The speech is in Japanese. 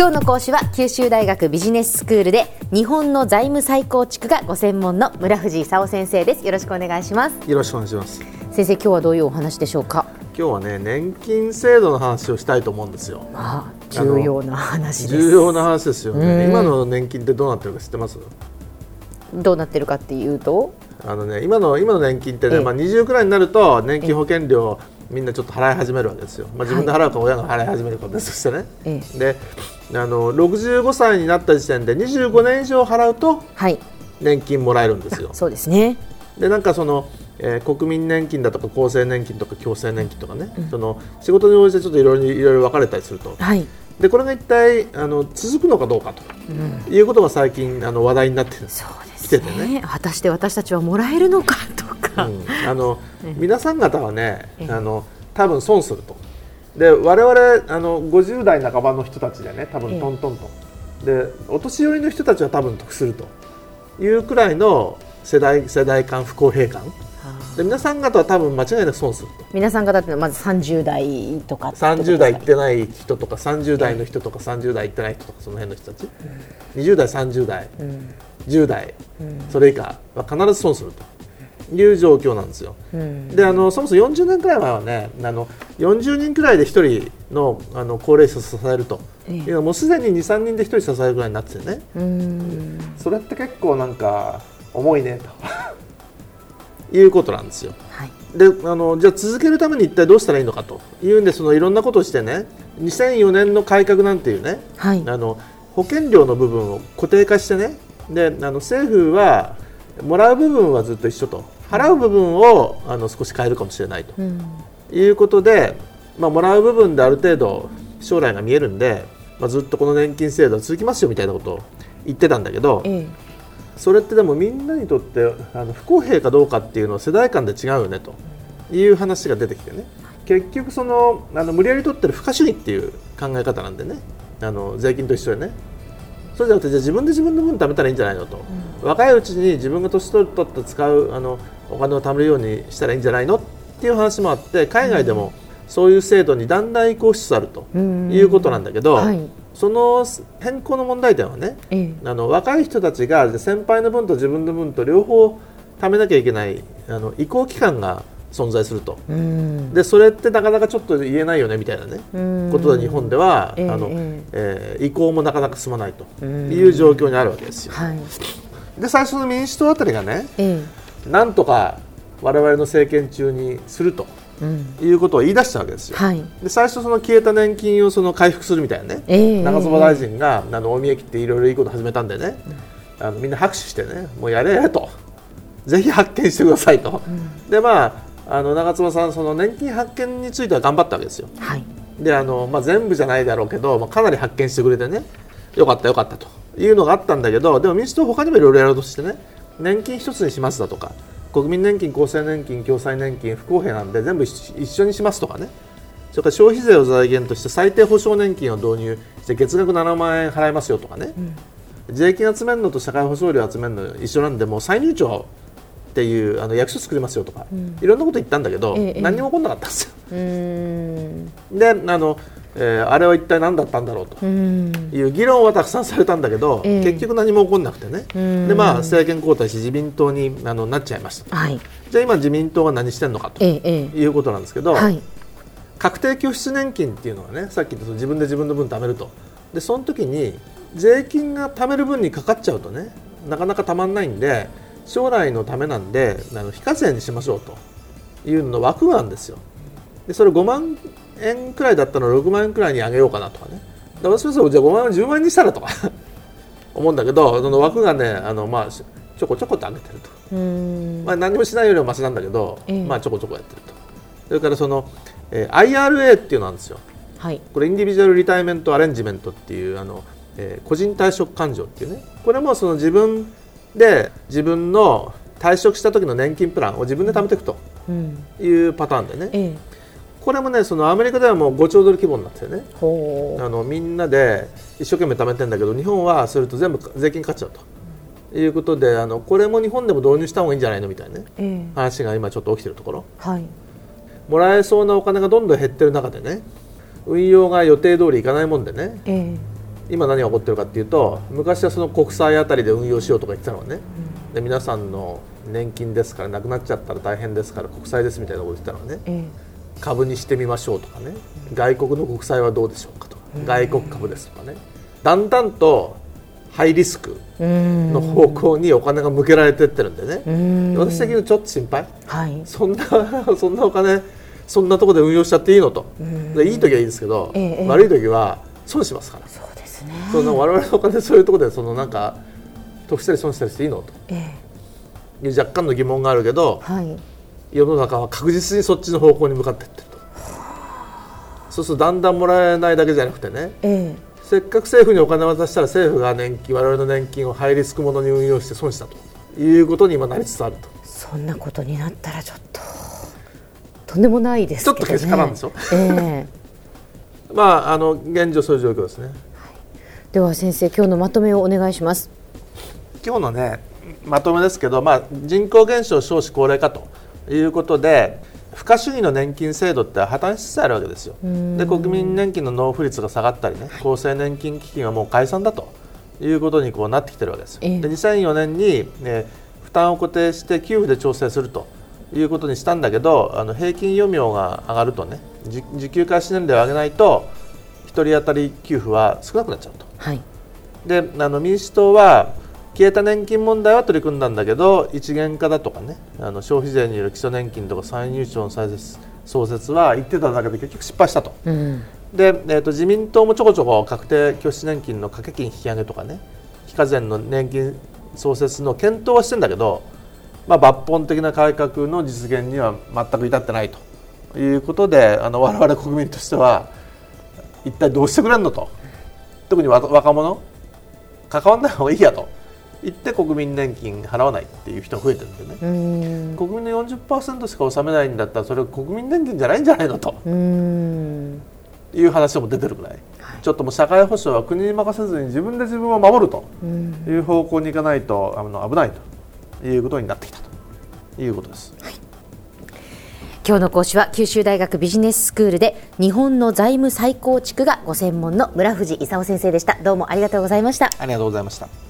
今日の講師は九州大学ビジネススクールで日本の財務再構築がご専門の村藤勲先生です。よろしくお願いします。よろしくお願いします。先生今日はどういうお話でしょうか？今日はね年金制度の話をしたいと思うんですよ。あ重要な話重要な話ですよね。今の年金ってどうなってるか知ってます？どうなってるかっていうと？あのね今の今の年金ってね、ええ、まあ20くらいになると年金保険料、みんなちょっと払い始めるわけですよ、まあ、自分で払うか親が払い始めるか別としてね、はい、であの65歳になった時点で25年以上払うと年金もらえるんですよ。はい、そうですね。でなんかそのえー、国民年金だとか厚生年金とか強制年金とかね、うん、その仕事に応じてちょっといろいろ分かれたりすると、はい、でこれが一体あの続くのかどうかと、うん、いうことが最近あの話題になってきててね。果たして私たちはもらえるのかとか、うん、あの皆さん方はねあの多分損すると。で我々あの50代半ばの人たちでね多分トントンと、でお年寄りの人たちは多分得すると。いうくらいの世代世代間不公平感で皆さん方は多分間違いなく損すると。皆さん方ってまず30代とか30代行ってない人とか30代の人とか30代行ってない人とかその辺の人たち、うん、20代30代、うん、10代、うん、それ以下は必ず損すると。いう状況なんですよ、うん、であのそもそも40年くらい前はねあの40人くらいで1人のあの高齢者を支えると。いうのはもうすでに23人で1人支えるぐらいになっててね、それって結構なんか重いねということなんですよ。はい、であのじゃあ続けるために一体どうしたらいいのかと。いうんでそのいろんなことをしてね2004年の改革なんていうね、はい、あの保険料の部分を固定化してねであの政府はもらう部分はずっと一緒と。払う部分をあの少し変えるかもしれないと、うん、いうことで、まあ、もらう部分である程度将来が見えるんで、まあ、ずっとこの年金制度は続きますよみたいなことを言ってたんだけど、ええそれってでもみんなにとってあの不公平かどうかっていうのは世代間で違うよねという話が出てきてね。結局そのあの無理やり取ってる付加主義っていう考え方なんでね。あの税金と一緒でね。そうじゃなくてじゃあ自分で自分の分貯めたらいいんじゃないのと、うん、若いうちに自分が年取って使うあのお金を貯めるようにしたらいいんじゃないのっていう話もあって海外でもそういう制度にだんだん移行しつつあるということなんだけど、はい、その変更の問題点はね、ええ、あの若い人たちが先輩の分と自分の分と両方貯めなきゃいけないあの移行期間が存在すると、でそれってなかなかちょっと言えないよねみたいなねことで日本では、え、あのえー、移行もなかなか進まないという状況にあるわけですよ。はい、で最初の民主党あたりがね、なんとか我々の政権中にすると。いうことを言い出したわけですよ。はい、で最初その消えた年金をその回復するみたいなね、えー、長妻大臣があの大宮駅っていろいろいいこと始めたんでね、うん、あのみんな拍手してね。もうやれと。ぜひ発見してくださいと、うん、でまああの長妻さんその年金発見については頑張ったわけですよ。はい、であの、まあ、全部じゃないだろうけど、まあ、かなり発見してくれてね。よかったよかったというのがあったんだけどでも民主党他にもいろいろやろうとしてね。年金一つにしますだとか国民年金、厚生年金、共済年金不公平なんで全部一緒にしますとかね。それから消費税を財源として最低保障年金を導入して月額7万円払いますよとかね、うん、税金集めるのと社会保障料集めるの一緒なんでもう再入庁っていうあの役所作りますよとか、うん、いろんなこと言ったんだけど、ええ、何も起こらなかったんですよ。であのえー、あれは一体何だったんだろうという議論はたくさんされたんだけど、えー、結局何も起こらなくてね。で、まあ、政権交代し自民党にあのなっちゃいました、はい、じゃあ今自民党が何してるのかということなんですけど、はい、確定拠出年金っていうのはねさっき言った自分で自分の分貯めると。でその時に税金が貯める分にかかっちゃうとねなかなかたまんないんで将来のためなんであの非課税にしましょうというの枠があるんですよ。でそれ5万円くらいだったのを6万円くらいに上げようかなとかね。だからそれじゃあ5万円10万円にしたらとか。思うんだけどその枠がねあの、まあ、ちょこちょこって上げてると、まあ、何もしないよりはましなんだけど、えー、まあ、ちょこちょこやってると。それからその、えー、IRA っていうのなんですよ、はい、これインディビジュアルリタイメントアレンジメントっていうあの、えー、個人退職勘定っていうね。これもその自分で自分の退職した時の年金プランを自分で貯めていくというパターンでね、えーこれもねそのアメリカではもう5兆ドル規模になってね。あのみんなで一生懸命貯めてるんだけど日本はそれと全部税金かかっちゃうと。いうことであのこれも日本でも導入した方がいいんじゃないのみたいなね、え。ー、話が今ちょっと起きてるところ、はい、もらえそうなお金がどんどん減ってる中でね運用が予定通りいかないもんでね、えー、今何が起こってるかっていうと昔はその国債あたりで運用しようとか言ってたのはね、で皆さんの年金ですからなくなっちゃったら大変ですから国債ですみたいなこと言ってたのはね、え株にしてみましょうとかね。外国の国債はどうでしょうかとか、外国株ですとかね。だんだんとハイリスクえの方向にお金が向けられてってるんでね、うん。私的にちょっと心配。はい。そんなそんなお金そんなところで運用しちゃっていいのと、でいい時はいいですけど、ええ悪い時は損しますから、そうですね。その我々のお金そういうところでそのなんか得したり損したりしていいのえという若干の疑問があるけどえはい世の中は確実にそっちの方向に向かっていってると。そうするとだんだんもらえないだけじゃなくてね。えせっかく政府にお金を渡したら政府が年金我々の年金をハイリスクものに運用して損したと。いうことに今なりつつあると。えそんなことになったらちょっと。とんでもないですね。ちょっとけしからんでしょええ。まああの現状そういう状況ですね。では先生今日のまとめをお願いします。今日のねまとめですけど、まあ、人口減少少子高齢化ということで付加主義の年金制度って破綻しつつあるわけですよ。で国民年金の納付率が下がったりね厚生年金基金はもう解散だということにこうなってきてるわけですよ。ええ。で2004年に、ね、負担を固定して給付で調整するということにしたんだけどあの平均余命が上がるとねじ受給開始年齢を上げないと1人当たり給付は少なくなっちゃうと。はい。であの民主党は消えた年金問題は取り組んだんだけど一元化だとかねあの消費税による基礎年金とか再入庁の再設創設は言ってただけで結局失敗したと。うん。で、えー、と自民党もちょこちょこ確定拠出年金の掛け金引き上げとかね非課税の年金創設の検討はしてんだけど、まあ、抜本的な改革の実現には全く至ってないと。いうことであの我々国民としては一体どうしてくれんのと。特に若若者？関わんない方がいいやと言って国民年金払わないっていう人が増えてるんでね。うん。国民の40%しか納めないんだったらそれは国民年金じゃないんじゃないのと。うん。いう話も出てるぐらい、ちょっともう社会保障は国に任せずに自分で自分を守ると。いう方向に行かないとあの危ないと。いうことになってきたと。いうことです。今日の講師は九州大学ビジネススクールで日本の財務再構築がご専門の村藤勲先生でした。どうもありがとうございました。ありがとうございました。